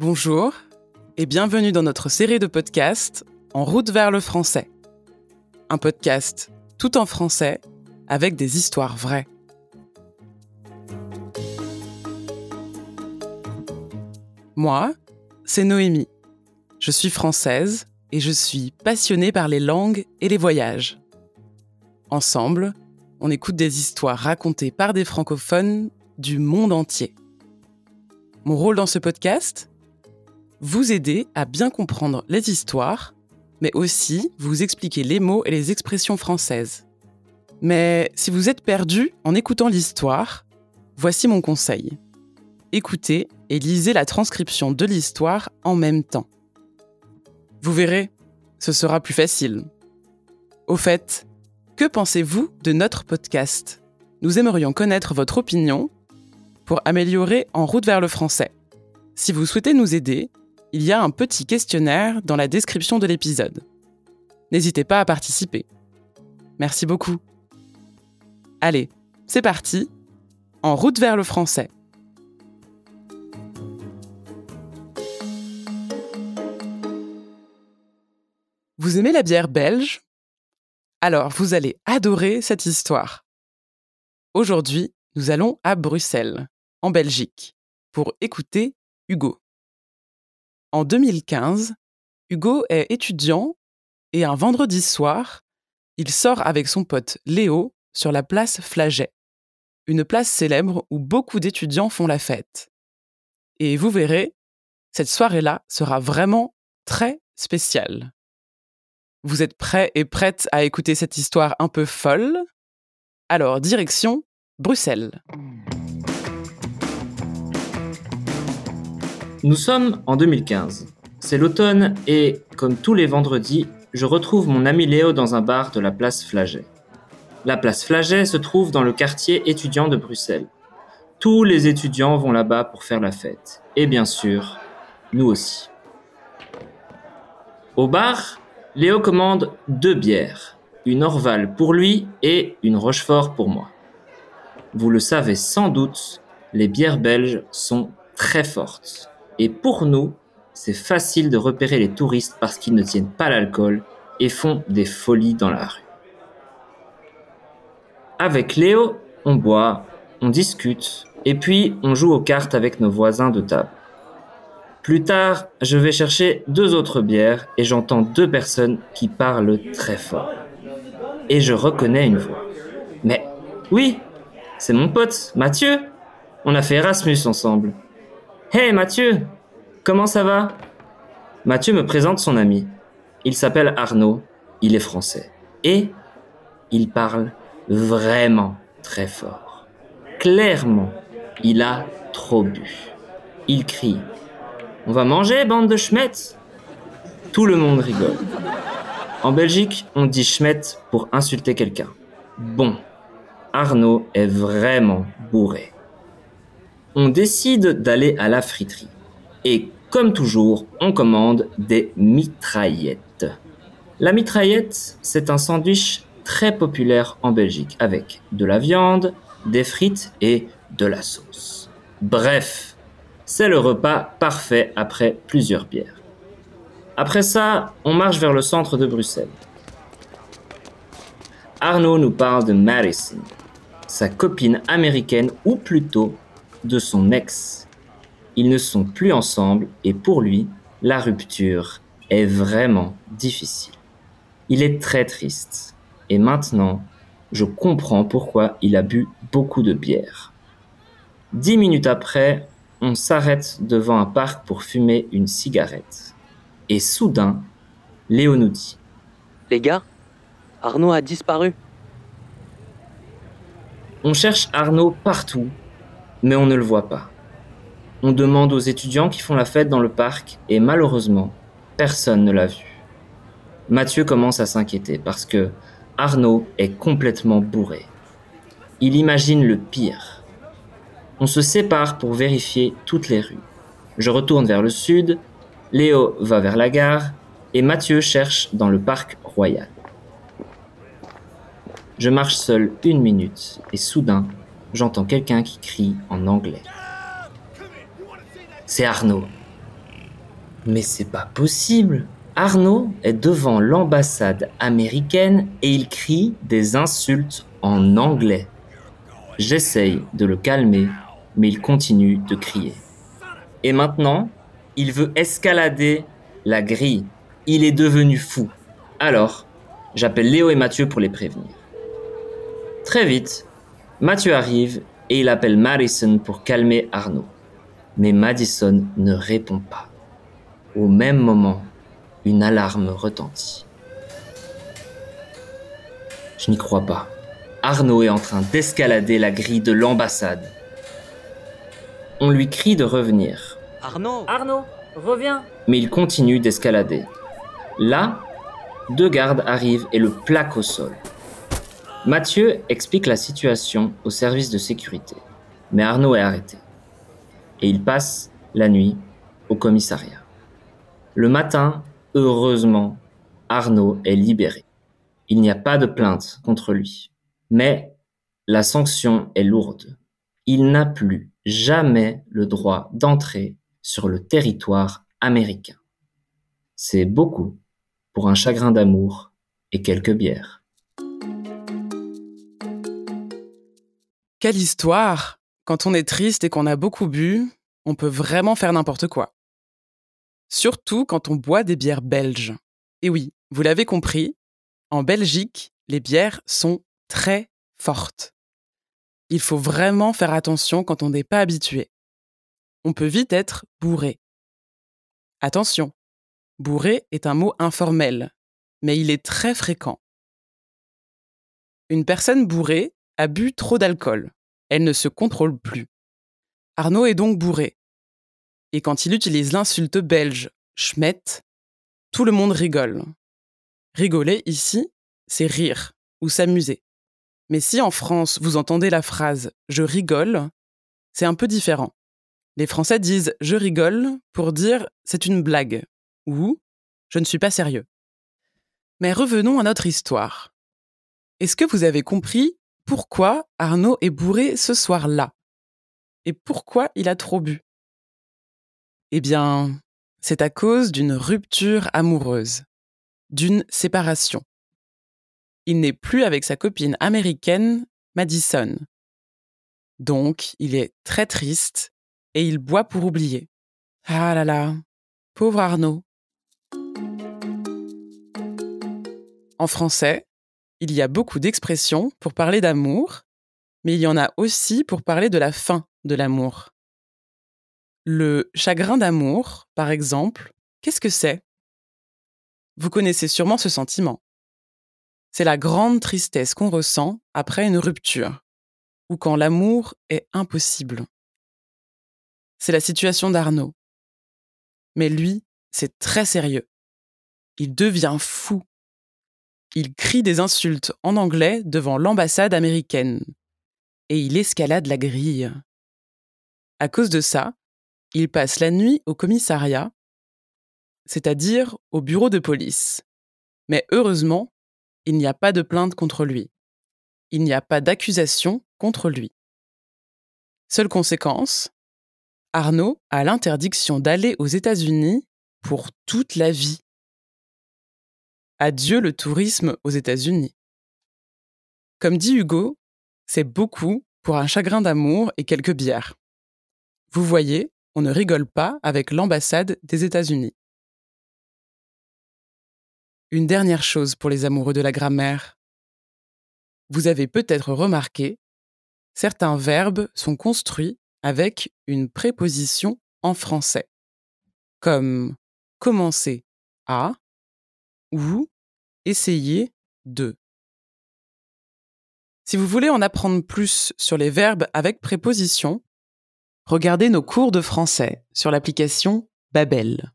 Bonjour et bienvenue dans notre série de podcasts En route vers le français. Un podcast tout en français avec des histoires vraies. Moi, c'est Noémie. Je suis française et je suis passionnée par les langues et les voyages. Ensemble, on écoute des histoires racontées par des francophones du monde entier. Mon rôle dans ce podcast Vous aider à bien comprendre les histoires, mais aussi vous expliquer les mots et les expressions françaises. Mais si vous êtes perdu en écoutant l'histoire, voici mon conseil. Écoutez et lisez la transcription de l'histoire en même temps. Vous verrez, ce sera plus facile. Au fait, que pensez-vous de notre podcast? Nous aimerions connaître votre opinion pour améliorer En route vers le français. Si vous souhaitez nous aider, il y a un petit questionnaire dans la description de l'épisode. N'hésitez pas à participer. Merci beaucoup. Allez, c'est parti. En route vers le français. Vous aimez la bière belge? Alors vous allez adorer cette histoire. Aujourd'hui, nous allons à Bruxelles, en Belgique, pour écouter Hugo. En 2015, Hugo est étudiant et un vendredi soir, il sort avec son pote Léo sur la place Flaget, une place célèbre où beaucoup d'étudiants font la fête. Et vous verrez, cette soirée-là sera vraiment très spéciale. Vous êtes prêts et prêtes à écouter cette histoire un peu folle? Alors, direction Bruxelles. Nous sommes en 2015. C'est l'automne et, comme tous les vendredis, je retrouve mon ami Léo dans un bar de la place Flaget. La place Flaget se trouve dans le quartier étudiant de Bruxelles. Tous les étudiants vont là-bas pour faire la fête. Et bien sûr, nous aussi. Au bar, Léo commande deux bières, une Orval pour lui et une Rochefort pour moi. Vous le savez sans doute, les bières belges sont très fortes. Et pour nous, c'est facile de repérer les touristes parce qu'ils ne tiennent pas l'alcool et font des folies dans la rue. Avec Léo, on boit, on discute, et puis on joue aux cartes avec nos voisins de table. Plus tard, je vais chercher deux autres bières et j'entends deux personnes qui parlent très fort. Et je reconnais une voix. Mais oui, c'est mon pote, Mathieu. On a fait Erasmus ensemble. Hey Mathieu, comment ça va? Mathieu me présente son ami. Il s'appelle Arnaud, il est français. Et il parle vraiment très fort. Clairement, il a trop bu. Il crie on va manger, bande de schmettes? Tout le monde rigole. En Belgique, on dit schmette pour insulter quelqu'un. Bon, Arnaud est vraiment bourré. On décide d'aller à la friterie. Et comme toujours, on commande des mitraillettes. La mitraillette, c'est un sandwich très populaire en Belgique avec de la viande, des frites et de la sauce. Bref, c'est le repas parfait après plusieurs bières. Après ça, on marche vers le centre de Bruxelles. Arnaud nous parle de Madison, sa copine américaine ou plutôt de son ex. Ils ne sont plus ensemble et pour lui, la rupture est vraiment difficile. Il est très triste et maintenant, je comprends pourquoi il a bu beaucoup de bière. Dix minutes après, on s'arrête devant un parc pour fumer une cigarette. Et soudain, Léo nous dit Les gars, Arnaud a disparu. On cherche Arnaud partout, mais on ne le voit pas. On demande aux étudiants qui font la fête dans le parc et malheureusement, personne ne l'a vu. Mathieu commence à s'inquiéter parce que Arnaud est complètement bourré. Il imagine le pire on se sépare pour vérifier toutes les rues. Je retourne vers le sud, Léo va vers la gare et Mathieu cherche dans le parc royal. Je marche seul une minute et soudain, j'entends quelqu'un qui crie en anglais. C'est Arnaud. Mais c'est pas possible. Arnaud est devant l'ambassade américaine et il crie des insultes en anglais. J'essaye de le calmer, mais il continue de crier. Et maintenant, il veut escalader la grille. Il est devenu fou. Alors, j'appelle Léo et Mathieu pour les prévenir. Très vite, Mathieu arrive et il appelle Madison pour calmer Arnaud. Mais Madison ne répond pas. Au même moment, une alarme retentit. Je n'y crois pas. Arnaud est en train d'escalader la grille de l'ambassade. On lui crie de revenir. Arnaud Arnaud, reviens Mais il continue d'escalader. Là, deux gardes arrivent et le plaquent au sol. Mathieu explique la situation au service de sécurité, mais Arnaud est arrêté. Et il passe la nuit au commissariat. Le matin, heureusement, Arnaud est libéré. Il n'y a pas de plainte contre lui. Mais la sanction est lourde. Il n'a plus jamais le droit d'entrer sur le territoire américain. C'est beaucoup pour un chagrin d'amour et quelques bières. Quelle histoire Quand on est triste et qu'on a beaucoup bu, on peut vraiment faire n'importe quoi. Surtout quand on boit des bières belges. Et oui, vous l'avez compris, en Belgique, les bières sont très fortes. Il faut vraiment faire attention quand on n'est pas habitué. On peut vite être bourré. Attention, bourré est un mot informel, mais il est très fréquent. Une personne bourrée a bu trop d'alcool. Elle ne se contrôle plus. Arnaud est donc bourré. Et quand il utilise l'insulte belge schmett, tout le monde rigole. Rigoler ici, c'est rire ou s'amuser. Mais si en France vous entendez la phrase je rigole, c'est un peu différent. Les Français disent je rigole pour dire c'est une blague ou je ne suis pas sérieux. Mais revenons à notre histoire. Est-ce que vous avez compris pourquoi Arnaud est bourré ce soir-là? Et pourquoi il a trop bu? Eh bien, c'est à cause d'une rupture amoureuse, d'une séparation. Il n'est plus avec sa copine américaine, Madison. Donc, il est très triste et il boit pour oublier. Ah là là, pauvre Arnaud. En français, il y a beaucoup d'expressions pour parler d'amour, mais il y en a aussi pour parler de la fin de l'amour. Le chagrin d'amour, par exemple, qu'est-ce que c'est? Vous connaissez sûrement ce sentiment. C'est la grande tristesse qu'on ressent après une rupture, ou quand l'amour est impossible. C'est la situation d'Arnaud. Mais lui, c'est très sérieux. Il devient fou. Il crie des insultes en anglais devant l'ambassade américaine. Et il escalade la grille. À cause de ça, il passe la nuit au commissariat, c'est-à-dire au bureau de police. Mais heureusement, il n'y a pas de plainte contre lui. Il n'y a pas d'accusation contre lui. Seule conséquence, Arnaud a l'interdiction d'aller aux États-Unis pour toute la vie. Adieu le tourisme aux États-Unis. Comme dit Hugo, c'est beaucoup pour un chagrin d'amour et quelques bières. Vous voyez, on ne rigole pas avec l'ambassade des États-Unis. Une dernière chose pour les amoureux de la grammaire. Vous avez peut-être remarqué, certains verbes sont construits avec une préposition en français, comme commencer à ou essayer de. Si vous voulez en apprendre plus sur les verbes avec préposition, regardez nos cours de français sur l'application Babel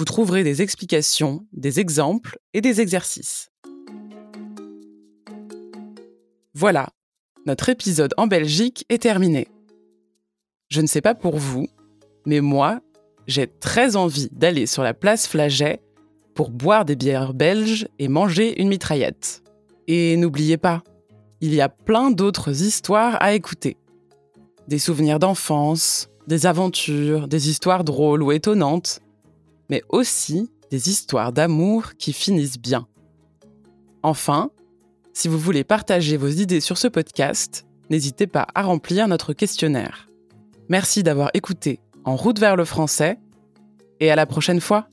vous trouverez des explications, des exemples et des exercices. Voilà, notre épisode en Belgique est terminé. Je ne sais pas pour vous, mais moi, j'ai très envie d'aller sur la place Flaget pour boire des bières belges et manger une mitraillette. Et n'oubliez pas, il y a plein d'autres histoires à écouter. Des souvenirs d'enfance, des aventures, des histoires drôles ou étonnantes, mais aussi des histoires d'amour qui finissent bien. Enfin, si vous voulez partager vos idées sur ce podcast, n'hésitez pas à remplir notre questionnaire. Merci d'avoir écouté En route vers le français et à la prochaine fois.